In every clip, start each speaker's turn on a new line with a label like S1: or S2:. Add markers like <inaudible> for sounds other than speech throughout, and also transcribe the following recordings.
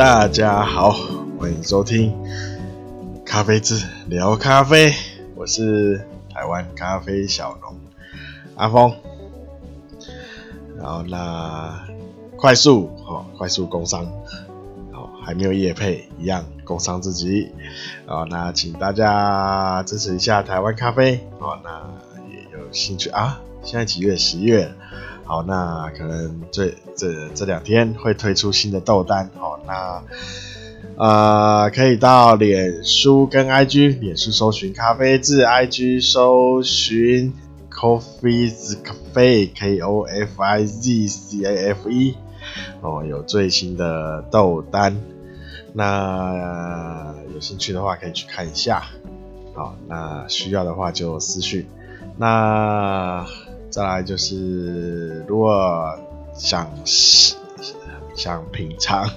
S1: 大家好，欢迎收听咖啡志聊咖啡，我是台湾咖啡小农阿峰。然后那快速哦，快速工商，好，还没有业配一样工商自己啊。那请大家支持一下台湾咖啡哦。那也有兴趣啊？现在几月？十月。好，那可能这这这两天会推出新的豆单。好，那呃，可以到脸书跟 IG，脸书搜寻咖啡志，IG 搜寻 Coffeez Cafe K O F I Z C A F E 哦，有最新的豆单。那、有兴趣的话可以去看一下。好，那需要的话就私讯。那。再来就是，如果想想品尝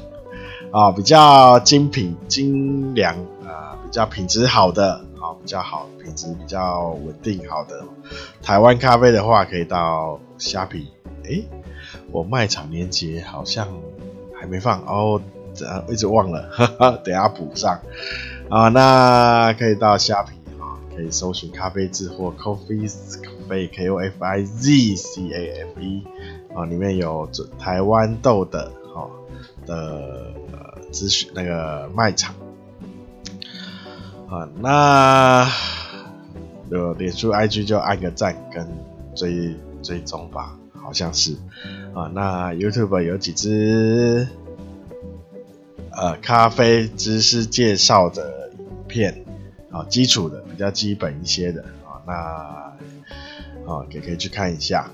S1: 啊，比较精品、精良啊，比较品质好的啊，比较好品质比较稳定好的台湾咖啡的话，可以到虾皮。诶、我卖场链接好像还没放哦，一直忘了，哈哈，等下补上啊。那可以到虾皮啊，可以搜寻咖啡志或 Coffee Coffeez。K O F I Z C A F E 啊，里面有台湾豆的哦的资讯那个卖场啊，那有脸书 I G 就按个赞跟追追踪吧，好像是啊。那 YouTube 有几支呃咖啡知识介绍的影片啊，基础的比较基本一些的啊，那。啊，也可以去看一下。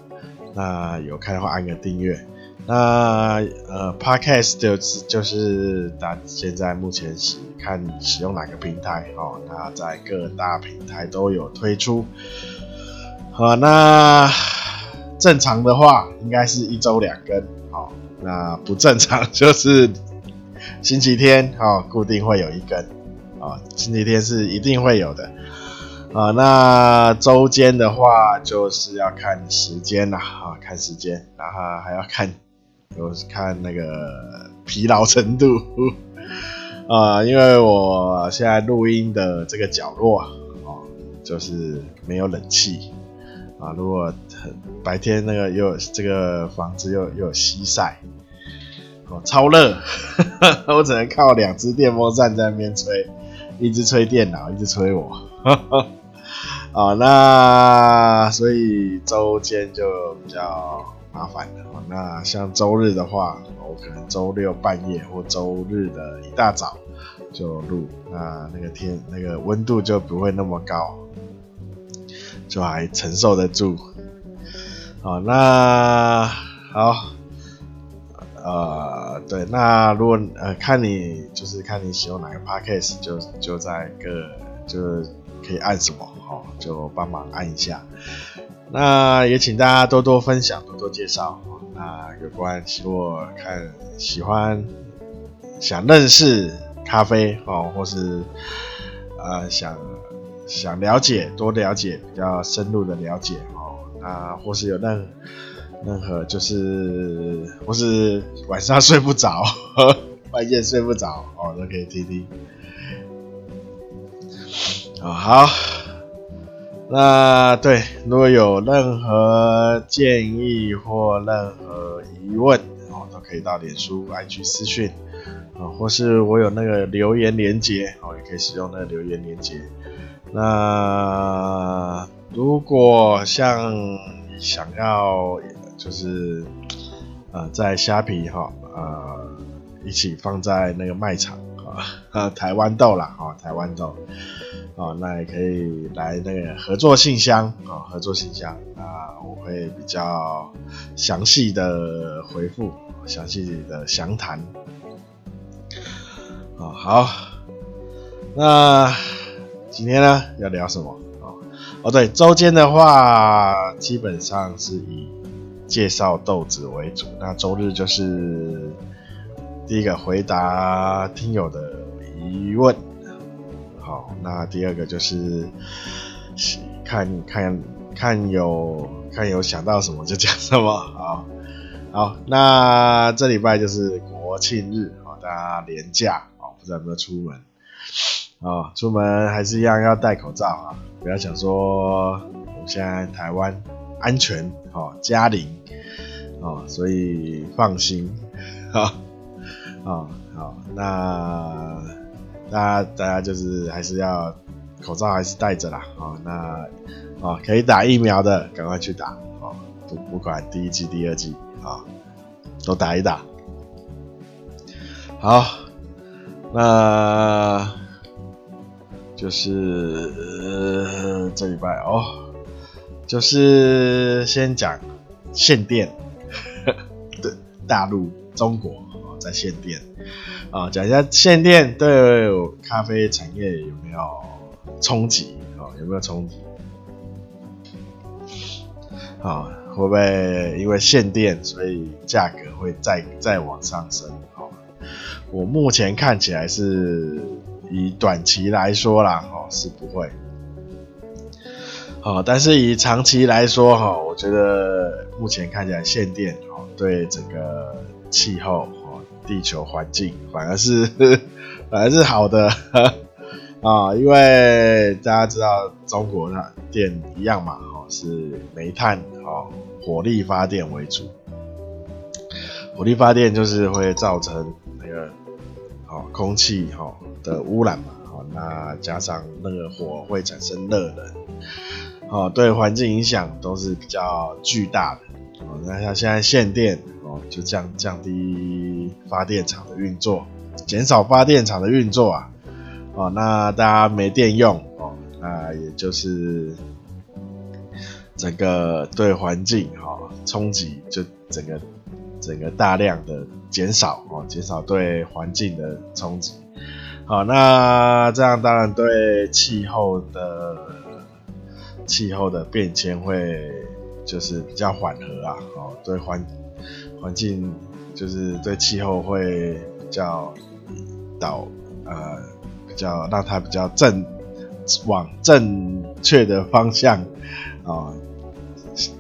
S1: 那有看的话，按个订阅。那呃，Podcast 就是就是大现在目前是看使用哪个平台哦。那在各大平台都有推出。好，那正常的话应该是一周两更。好，那不正常 <laughs> 就是星期天哦，固定会有一更。啊，星期天是一定会有的。啊，那周间的话就是要看时间啦，啊，看时间，然后还要看，就是看那个疲劳程度，<laughs> 啊，因为我现在录音的这个角落，哦，就是没有冷气，啊，如果白天那个又这个房子又又有西晒，哦，超热，<laughs> 我只能靠两只电风扇在那边吹，一直吹电脑，一直吹我。啊，那所以周间就比较麻烦了。那像周日的话，我可能周六半夜或周日的一大早就录，那那个天那个温度就不会那么高，就还承受得住。好，那好，呃，对，那如果呃看你就是看你使用哪个 podcast，就就在各就是可以按什么。哦，就帮忙按一下。那也请大家多多分享，多多介绍。那有关如果看喜欢、想认识咖啡哦，或是呃想想了解、多了解、比较深入的了解哦，那或是有任任何就是或是晚上睡不着、<laughs> 半夜睡不着哦，都可以听听。哦，好。那对，如果有任何建议或任何疑问哦，都可以到脸书 IG 私讯啊，或是我有那个留言连接哦，也可以使用那个留言连接。那如果像想要就是呃在虾皮哈呃一起放在那个卖场啊，台湾豆啦啊台湾豆。哦，那也可以来那个合作信箱、哦，合作信箱，那我会比较详细的回复，详细的详谈。哦，好，那今天呢要聊什么？哦，哦对，周间的话基本上是以介绍豆子为主，那周日就是第一个回答听友的疑问。好，那第二个就是看看看有看有想到什么就讲什么。<laughs> 好，好，那这礼拜就是国庆日啊，大家连假哦，不知道有没有出门哦？出门还是一样要戴口罩啊！不要想说我们现在台湾安全哦，加零哦，所以放心啊啊好，那大家大家就是还是要口罩还是戴着啦啊！那啊可以打疫苗的赶快去打哦，不不管第一剂第二剂啊，都打一打。好，那就是、呃、这礼拜哦，就是先讲限电，<laughs> 对，大陆中国在限电啊，讲一下限电对咖啡产业有没有冲击啊？有没有冲击？啊，会不会因为限电，所以价格会再再往上升？我目前看起来是以短期来说啦，哦，是不会，好，但是以长期来说，哈，我觉得目前看起来限电，哦，对整个气候，地球环境反而是 <laughs> 反而是好的，<laughs> 啊，因为大家知道中国的电一样嘛，哦，是煤炭，哦，火力发电为主，火力发电就是会造成那个。哦，空气哈的污染嘛，哦，那加上那个火会产生热能，哦，对环境影响都是比较巨大的。哦，那像现在限电，哦，就降降低发电厂的运作，减少发电厂的运作啊，哦，那大家没电用，哦，那也就是整个对环境哈冲击就整个。整个大量的减少哦，减少对环境的冲击。好，那这样当然对气候的气候的变迁会就是比较缓和啊。哦，对环环境就是对气候会比较导呃比较让它比较正往正确的方向啊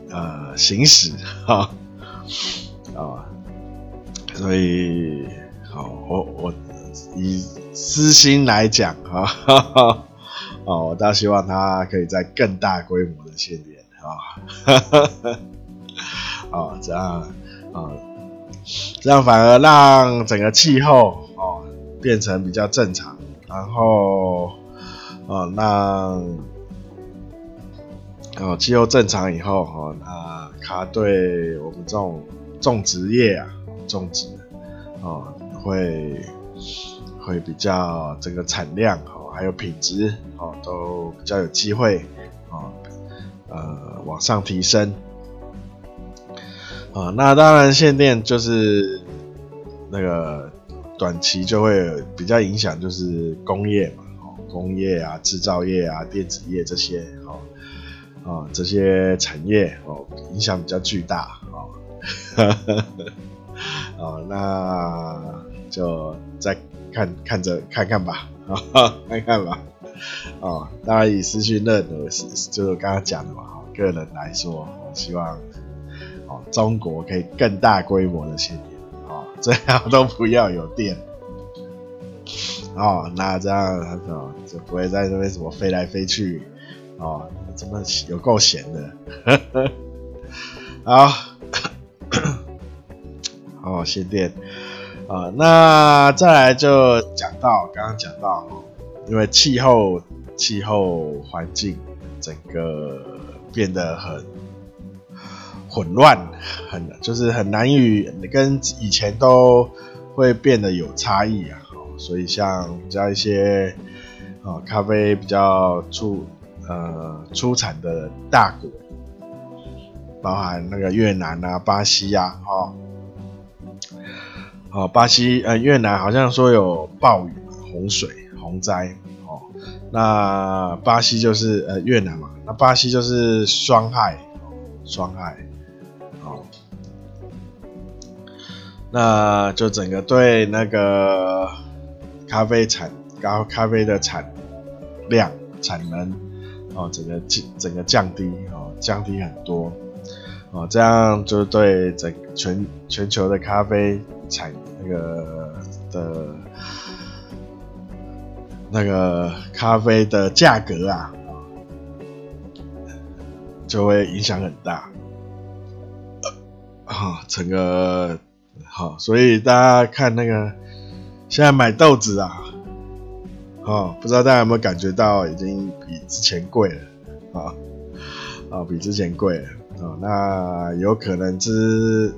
S1: 呃行驶哈。啊，所以好，我我以私心来讲啊，<laughs> 哦，我倒希望它可以在更大规模的限电啊，<laughs> 哦，这样啊，这样反而让整个气候哦变成比较正常，然后哦让哦气候正常以后哦，那它对我们这种。种植业啊，种植哦，会会比较整个产量哦，还有品质哦，都比较有机会哦，呃，往上提升啊。那当然，限电就是那个短期就会比较影响，就是工业嘛，哦，工业啊，制造业啊，电子业这些哦，哦，这些产业哦，影响比较巨大哦。<laughs> 哦，那就再看看着看看吧，看看吧。哦，当然以资讯认为，就是刚刚讲的嘛。哦个人来说，我希望哦，中国可以更大规模的限电，哦，<laughs> 最好都不要有电。哦，那这样哦，就不会在那边什么飞来飞去，哦，怎么有够闲的？<laughs> 好。<coughs> 哦，限电啊，那再来就讲到刚刚讲到，因为气候气候环境整个变得很混乱，很就是很难与跟以前都会变得有差异啊。所以像比较一些啊咖啡比较出呃出产的大国，包含那个越南啊、巴西啊，哈。哦，巴西呃越南好像说有暴雨、洪水、洪灾哦。那巴西就是呃越南嘛，那巴西就是霜害，霜害那就整个对那个咖啡产高咖啡的产量产能哦，整个降整个降低哦，降低很多哦，这样就对整全全球的咖啡。产那个的那个咖啡的价格啊，就会影响很大。好，整个好，所以大家看那个现在买豆子啊，哦，不知道大家有没有感觉到已经比之前贵了啊啊，比之前贵了啊，那有可能之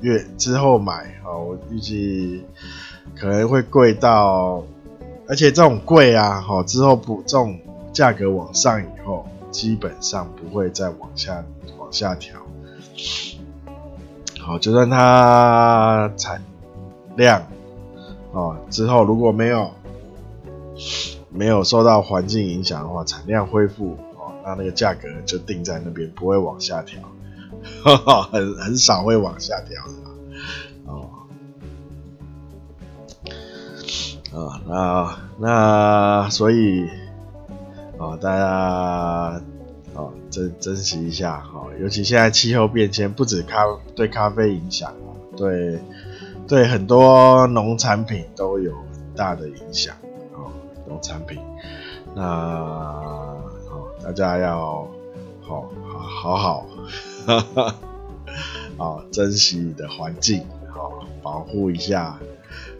S1: 月之后买啊，我预计可能会贵到，而且这种贵啊，好之后不这种价格往上以后，基本上不会再往下往下调。好，就算它产量哦之后如果没有没有受到环境影响的话，产量恢复哦，那那个价格就定在那边，不会往下调，<laughs> 很很少会往下调的哦。啊，那那所以啊，大家。哦，珍珍惜一下哈，尤其现在气候变迁，不止咖对咖啡影响，对对很多农产品都有很大的影响哦。农产品，那哦，大家要好好好好好珍惜你的环境，好保护一下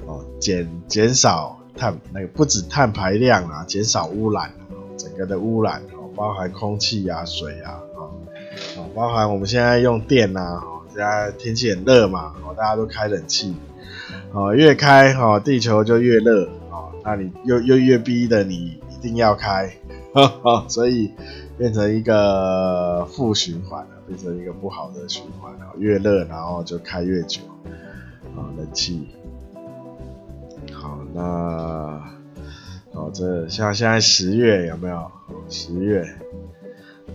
S1: 哦，减减少碳那个不止碳排量啊，减少污染，整个的污染。包含空气啊、水啊，啊，包含我们现在用电啊，现在天气很热嘛，大家都开冷气，越开哈，地球就越热，那你又又越逼的你一定要开，<laughs> 所以变成一个负循环了，变成一个不好的循环，越热然后就开越久，啊，冷气，好，那。哦，这像现在十月有没有？十月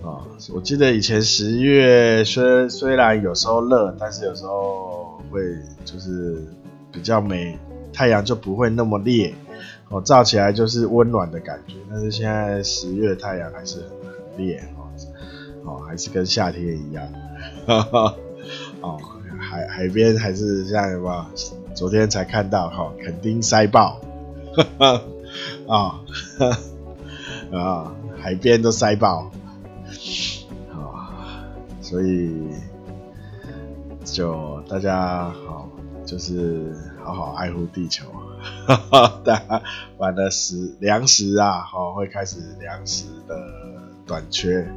S1: 啊，我记得以前十月虽虽然有时候热，但是有时候会就是比较美，太阳就不会那么烈，哦，照起来就是温暖的感觉。但是现在十月太阳还是很烈，哦，还是跟夏天一样，哦，海海边还是像什么？昨天才看到哈，垦丁塞爆。<laughs> <laughs> 啊，<laughs> 啊，海边都塞爆，啊，所以就大家好，就是好好爱护地球，哈哈，大家完了食粮食啊，好会开始粮食的短缺，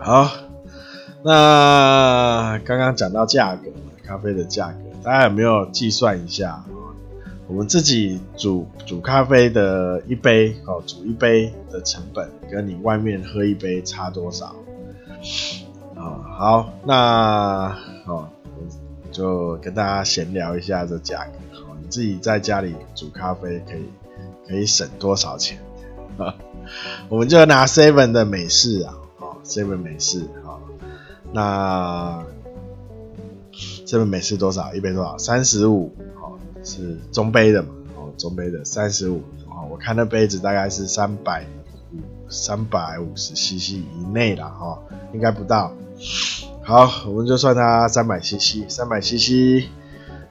S1: 好，那刚刚讲到价格，咖啡的价格，大家有没有计算一下？我们自己煮煮咖啡的一杯哦，煮一杯的成本跟你外面喝一杯差多少？啊，好，那哦，就跟大家闲聊一下这价格。好，你自己在家里煮咖啡可以可以省多少钱？啊，我们就拿 Seven 的美式啊，哦，Seven 美式啊，那 Seven 美式多少？一杯多少？三十五。是中杯的嘛？哦，中杯的三十五哦，我看那杯子大概是三百五三百五十 CC 以内啦，哈，应该不到。好，我们就算它三百 CC，三百 CC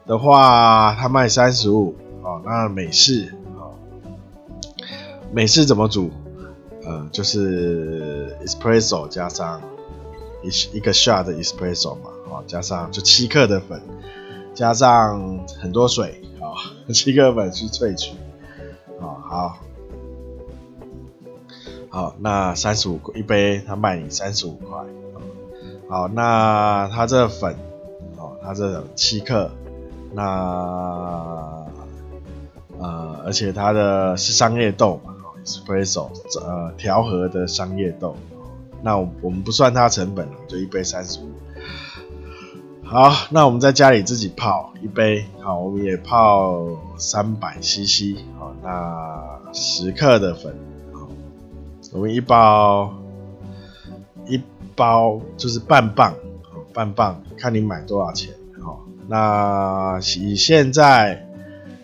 S1: 的话，它卖三十五哦。那美式哦，美式怎么煮？呃，就是 espresso 加上一一个 shot 的 espresso 嘛，哦，加上就七克的粉。加上很多水七克粉去萃取。啊，好，好，那三十五一杯，他卖你三十五块，好，那他这粉哦，他这七克，那呃，而且他的是商业豆嘛，espresso 呃调和的商业豆，那我们不算它成本了，就一杯三十五。好，那我们在家里自己泡一杯，好，我们也泡三百 CC，好，那十克的粉，好，我们一包一包就是半磅，好，半磅，看你买多少钱，好，那以现在，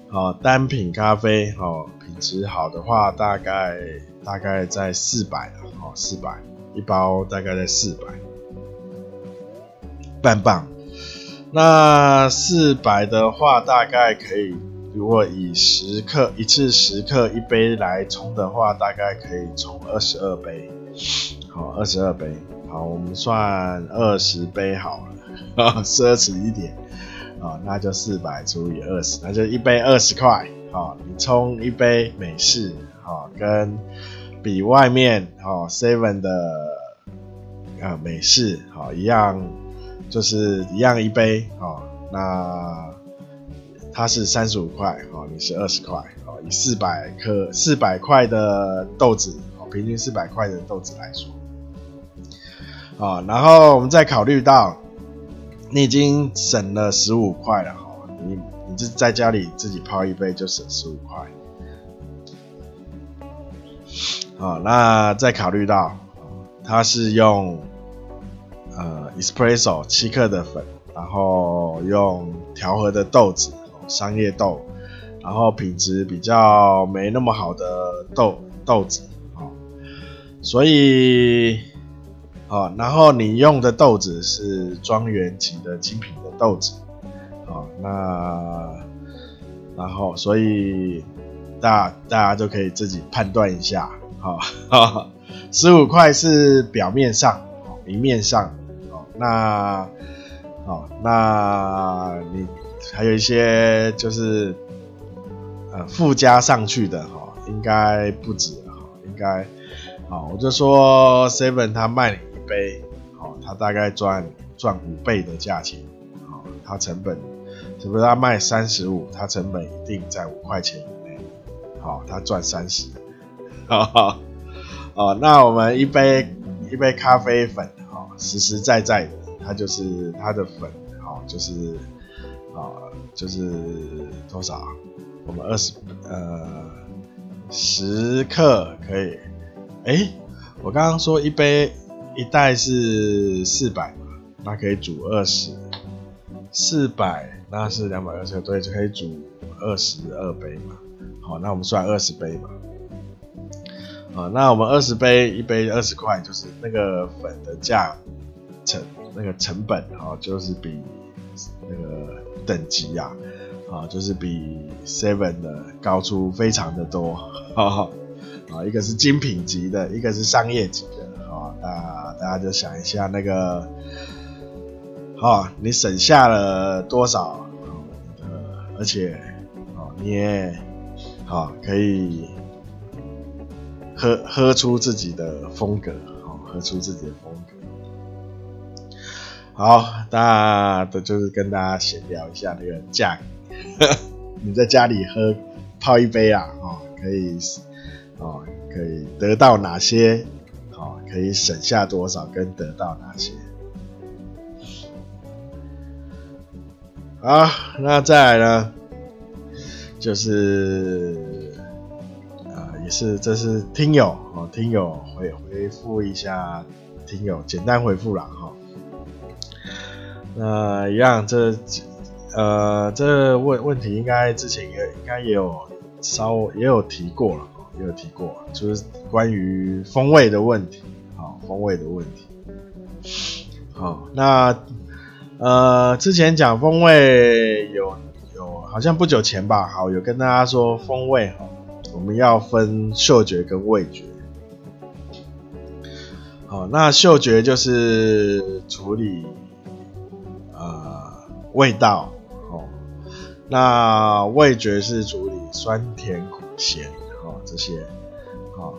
S1: 好，单品咖啡，好，品质好的话，大概大概在四百，好，四百一包大概在四百，半磅。那四百的话，大概可以，如果以十克一次十克一杯来冲的话，大概可以冲二十二杯。好，二十二杯。好，我们算二十杯好了，奢侈一点。啊，那就四百除以二十，那就一杯二十块。好，你冲一杯美式，好，跟比外面好 seven 的啊美式好一样。就是一样一杯哦，那它是三十五块哦，你是二十块哦，以四百克四百块的豆子哦，平均四百块的豆子来说，啊，然后我们再考虑到你已经省了十五块了哦，你你就在家里自己泡一杯就省十五块，啊，那再考虑到它是用。呃，espresso 七克的粉，然后用调和的豆子，商业豆，然后品质比较没那么好的豆豆子，哦，所以，哦，然后你用的豆子是庄园级的精品的豆子，哦，那，然后所以大大家就可以自己判断一下，哈，哈，<laughs> 十五块是表面上，明面上。那，哦，那你还有一些就是呃附加上去的哈，应该不止哈，应该，好，我就说 Seven 他卖你一杯，好，他大概赚赚五倍的价钱，好，他成本，是不是他卖三十五，他成本一定在五块钱以内，好，他赚三十，哈哈，哦，那我们一杯一杯咖啡粉。实实在在的，它就是它的粉，好，就是啊，就是多少？我们二十呃十克可以。哎，我刚刚说一杯一袋是四百嘛，那可以煮二十，四百那是两百二十克，对，就可以煮二十二杯嘛。好，那我们算二十杯嘛。啊，那我们二十杯，一杯二十块，就是那个粉的价成那个成本啊，就是比那个等级呀，啊，就是比 Seven 的高出非常的多，啊，一个是精品级的，一个是商业级的，啊，那大家就想一下那个，好，你省下了多少，呃，而且，哦，你也，好，可以。喝喝出自己的风格，好，喝出自己的风。好，那的就是跟大家闲聊一下那个价格。<laughs> 你在家里喝泡一杯啊，哦，可以，哦，可以得到哪些？哦，可以省下多少？跟得到哪些？好，那再来呢，就是。也是，这是听友哦，听友回回复一下，听友简单回复了哈。那一样，这呃，这问问题应该之前也应该也有稍也有提过了，也有提过，就是关于风味的问题，好，风味的问题。好，那呃，之前讲风味有有好像不久前吧，好，有跟大家说风味哈。我们要分嗅觉跟味觉，好，那嗅觉就是处理呃味道，哦，那味觉是处理酸甜苦咸，哦这些，哦，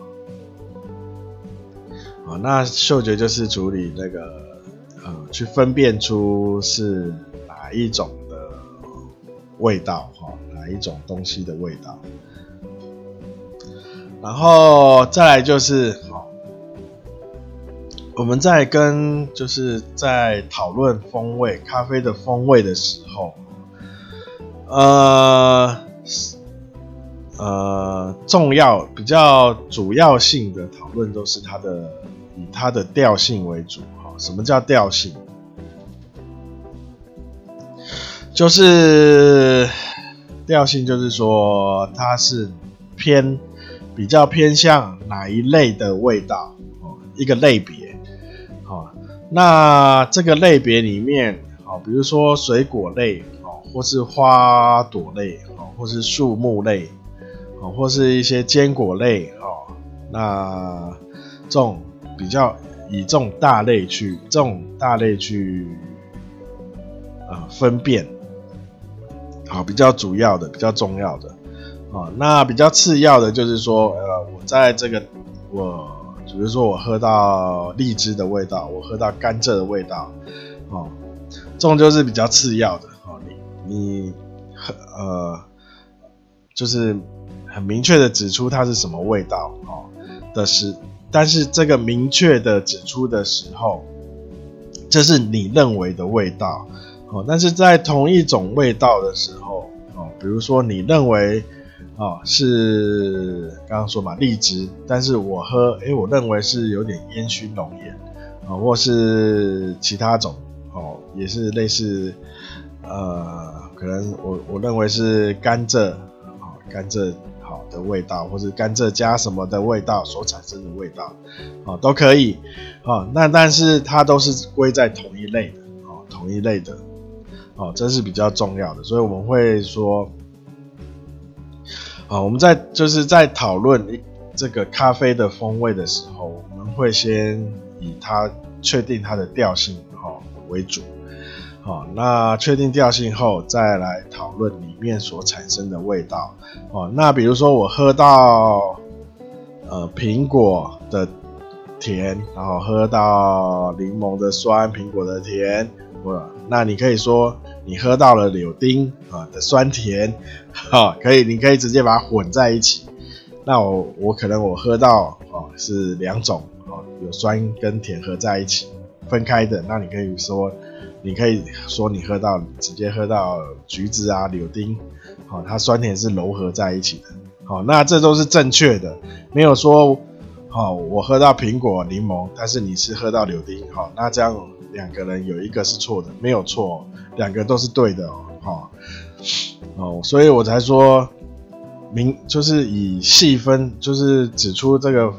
S1: 好，那嗅觉就是处理那个呃去分辨出是哪一种的味道，哈，哪一种东西的味道。然后再来就是，我们在跟就是在讨论风味咖啡的风味的时候，呃呃，重要比较主要性的讨论都是它的以它的调性为主，哈，什么叫调性？就是调性，就是说它是偏。比较偏向哪一类的味道哦，一个类别，那这个类别里面，哦，比如说水果类哦，或是花朵类哦，或是树木类哦，或是一些坚果类哦，那这种比较以这种大类去这种大类去啊、分辨，好，比较主要的、比较重要的啊，那比较次要的就是说，呃，我在这个我。比如说我喝到荔枝的味道，我喝到甘蔗的味道，哦，这种就是比较次要的哦。你你很呃，就是很明确的指出它是什么味道哦的时，但是这个明确的指出的时候，这是你认为的味道哦。但是在同一种味道的时候哦，比如说你认为。哦，是刚刚说嘛，荔枝，但是我喝，诶，我认为是有点烟熏浓烟，啊、哦，或是其他种，哦，也是类似，呃，可能我我认为是甘蔗，哦，甘蔗好的味道，或是甘蔗加什么的味道所产生的味道，哦，都可以，哦，那但是它都是归在同一类的，哦，同一类的，哦，这是比较重要的，所以我们会说。啊，我们在就是在讨论这个咖啡的风味的时候，我们会先以它确定它的调性哈为主。好，那确定调性后，再来讨论里面所产生的味道。哦，那比如说我喝到呃苹果的甜，然后喝到柠檬的酸，苹果的甜，我那你可以说。你喝到了柳丁啊的酸甜，哈，<laughs> 可以，你可以直接把它混在一起。那我我可能我喝到哦是两种哦，有酸跟甜合在一起分开的。那你可以说，你可以说你喝到直接喝到橘子啊柳丁，好，它酸甜是糅合在一起的。好，那这都是正确的，没有说好我喝到苹果柠檬，但是你是喝到柳丁，好，那这样两个人有一个是错的，没有错。两个都是对的哦，哦，所以我才说明就是以细分，就是指出这个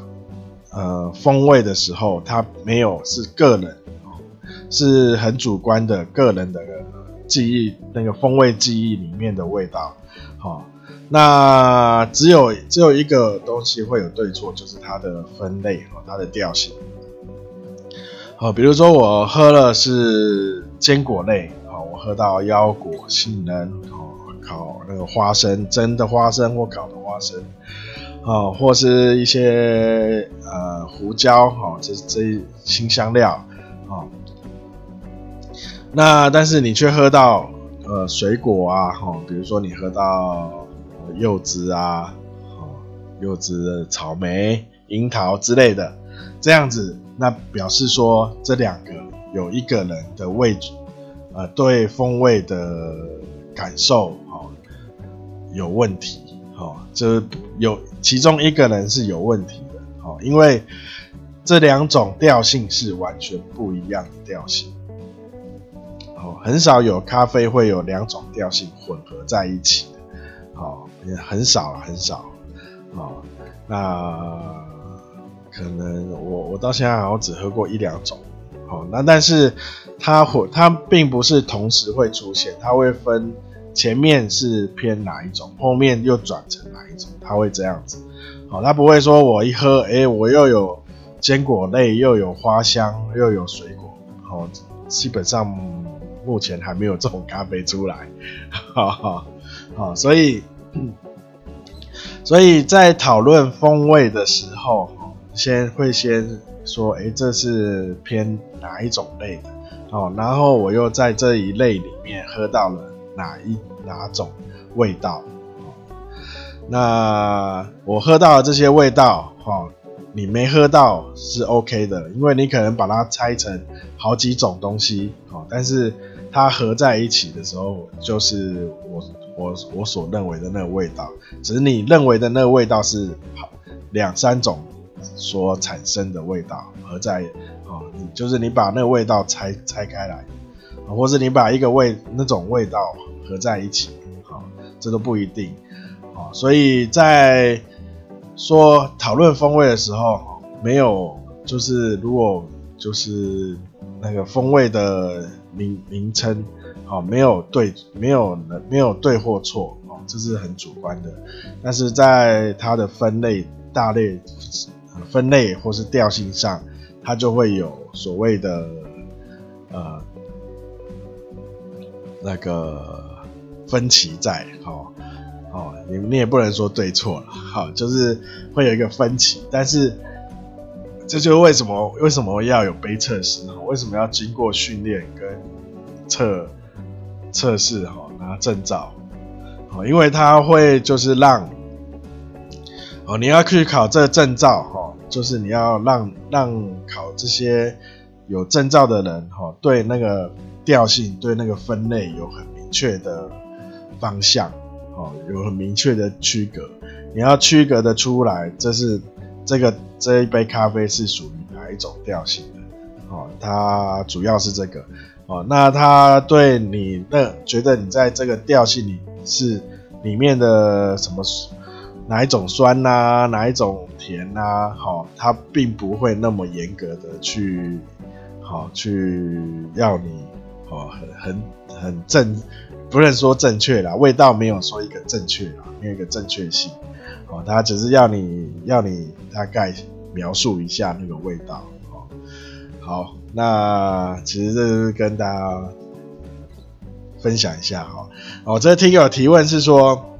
S1: 呃风味的时候，它没有是个人哦，是很主观的个人的记忆，那个风味记忆里面的味道，好，那只有只有一个东西会有对错，就是它的分类和它的调性，好，比如说我喝了是坚果类。喝到腰果、杏仁哦，烤那个花生，蒸的花生或烤的花生，哦，或是一些呃胡椒哦，这这辛香料哦。那但是你却喝到呃水果啊，哦，比如说你喝到柚子啊，哦，柚子、草莓、樱桃之类的，这样子，那表示说这两个有一个人的位置。呃，对风味的感受，哦，有问题，哦，就是有其中一个人是有问题的，哦，因为这两种调性是完全不一样的调性，哦，很少有咖啡会有两种调性混合在一起的，哦，也很少很少，哦，那可能我我到现在好像只喝过一两种。好，那但是它会，它并不是同时会出现，它会分前面是偏哪一种，后面又转成哪一种，它会这样子。好，它不会说我一喝，哎、我又有坚果类，又有花香，又有水果。好，基本上目前还没有这种咖啡出来。<laughs> 好好好，所以所以在讨论风味的时候，先会先。说，哎，这是偏哪一种类的？哦，然后我又在这一类里面喝到了哪一哪种味道？哦，那我喝到了这些味道，哦，你没喝到是 OK 的，因为你可能把它拆成好几种东西，哦，但是它合在一起的时候，就是我我我所认为的那个味道，只是你认为的那个味道是好两三种。所产生的味道合在啊，你就是你把那个味道拆拆开来，或是你把一个味那种味道合在一起，啊，这都不一定，啊，所以在说讨论风味的时候，没有就是如果就是那个风味的名名称，好，没有对，没有没有对或错，哦，这是很主观的。但是在它的分类大类分类或是调性上，它就会有所谓的呃那个分歧在，哦哦，你你也不能说对错了，好，就是会有一个分歧，但是。这就是为什么为什么要有杯测试哈？为什么要经过训练跟测测试哈？拿证照，哦因为它会就是让哦，你要去考这个证照哈，就是你要让让考这些有证照的人哈，对那个调性对那个分类有很明确的方向哦，有很明确的区隔，你要区隔的出来，这是。这个这一杯咖啡是属于哪一种调性的？哦，它主要是这个哦。那它对你那觉得你在这个调性里是里面的什么哪一种酸呐、啊，哪一种甜呐、啊？好、哦，它并不会那么严格的去好、哦、去要你哦很很很正，不能说正确啦，味道没有说一个正确啦，没有一个正确性。哦，他只是要你要你大概描述一下那个味道。哦，好，那其实这是跟大家分享一下哈。哦，这个听友提问是说，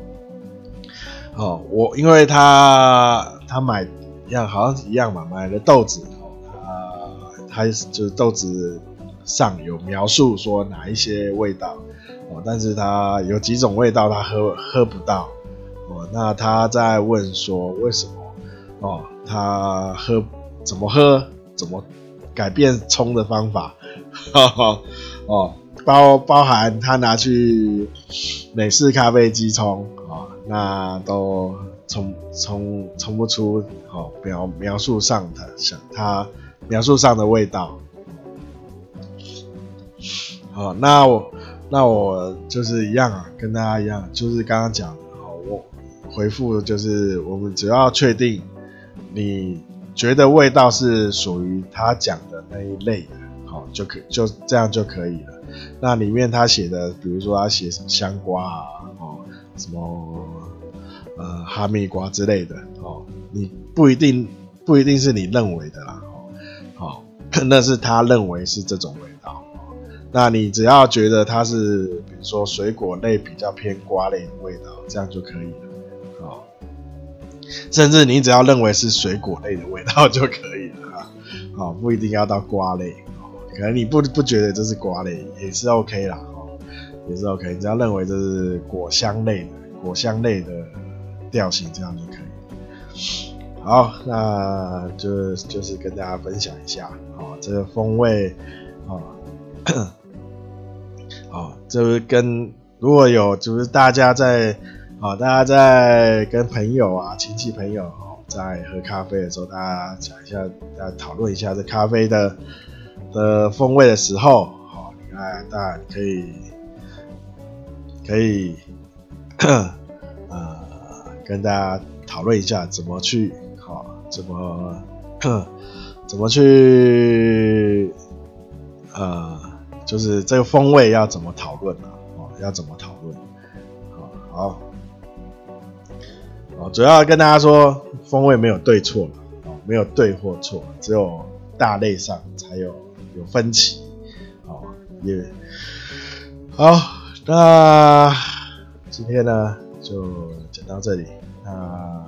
S1: 哦，我因为他他买一样好像一样嘛，买了豆子，哦，他他就是豆子上有描述说哪一些味道，哦，但是他有几种味道他喝喝不到。哦，那他在问说为什么？哦，他喝怎么喝？怎么改变冲的方法？哈 <laughs> 哈，哦，包包含他拿去美式咖啡机冲，那都冲冲冲不出哦描描述上的想他描述上的味道。好，那我那我就是一样啊，跟大家一样，就是刚刚讲。好，我回复就是我们只要确定你觉得味道是属于他讲的那一类的，好就可就这样就可以了。那里面他写的，比如说他写什么香瓜啊，哦，什么呃哈密瓜之类的，哦，你不一定不一定是你认为的啦，哦，好，那是他认为是这种味道。那你只要觉得它是比如说水果类比较偏瓜类的味道，这样就可以了。哦甚至你只要认为是水果类的味道就可以了啊，不一定要到瓜类，可能你不不觉得这是瓜类也是 OK 啦，哦也是 OK，你只要认为这是果香类的果香类的调性，这样就可以。好，那就就是跟大家分享一下，哦，这个风味，哦，<coughs> 哦，就是跟如果有就是大家在。好，大家在跟朋友啊、亲戚朋友哦，在喝咖啡的时候，大家讲一下，大家讨论一下这咖啡的的风味的时候，好，你看，大家可以可以跟大家讨论一下怎么去好，怎么 <clears throat> 怎么去呃，就是这个风味要怎么讨论呢？哦，要怎么讨论？好，好。主要跟大家说，风味没有对错哦，没有对或错，只有大类上才有有分歧，哦，也好，那今天呢就讲到这里，那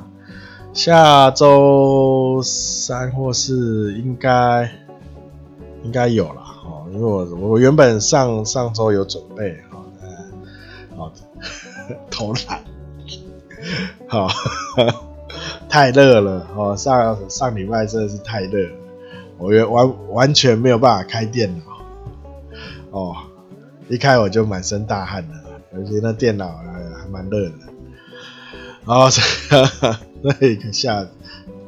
S1: 下周三或四应该应该有了，哦，因为我我原本上上周有准备，好，好，偷懒。好，太热了哦！上上礼拜真的是太热，我完完完全没有办法开电脑哦，一开我就满身大汗了，而且那电脑还蛮热的。好，<laughs> 那个下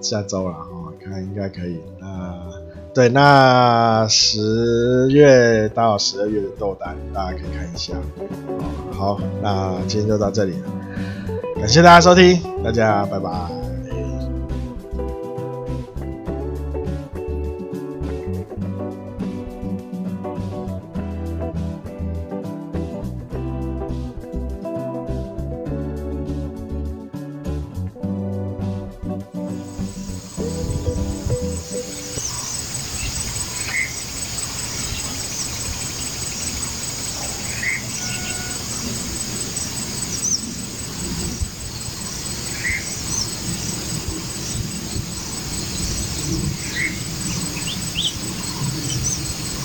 S1: 下周了哦，看应该可以。那对，那十月到十二月的豆单，大家可以看一下。好，那今天就到这里了。感谢大家收听，大家拜拜。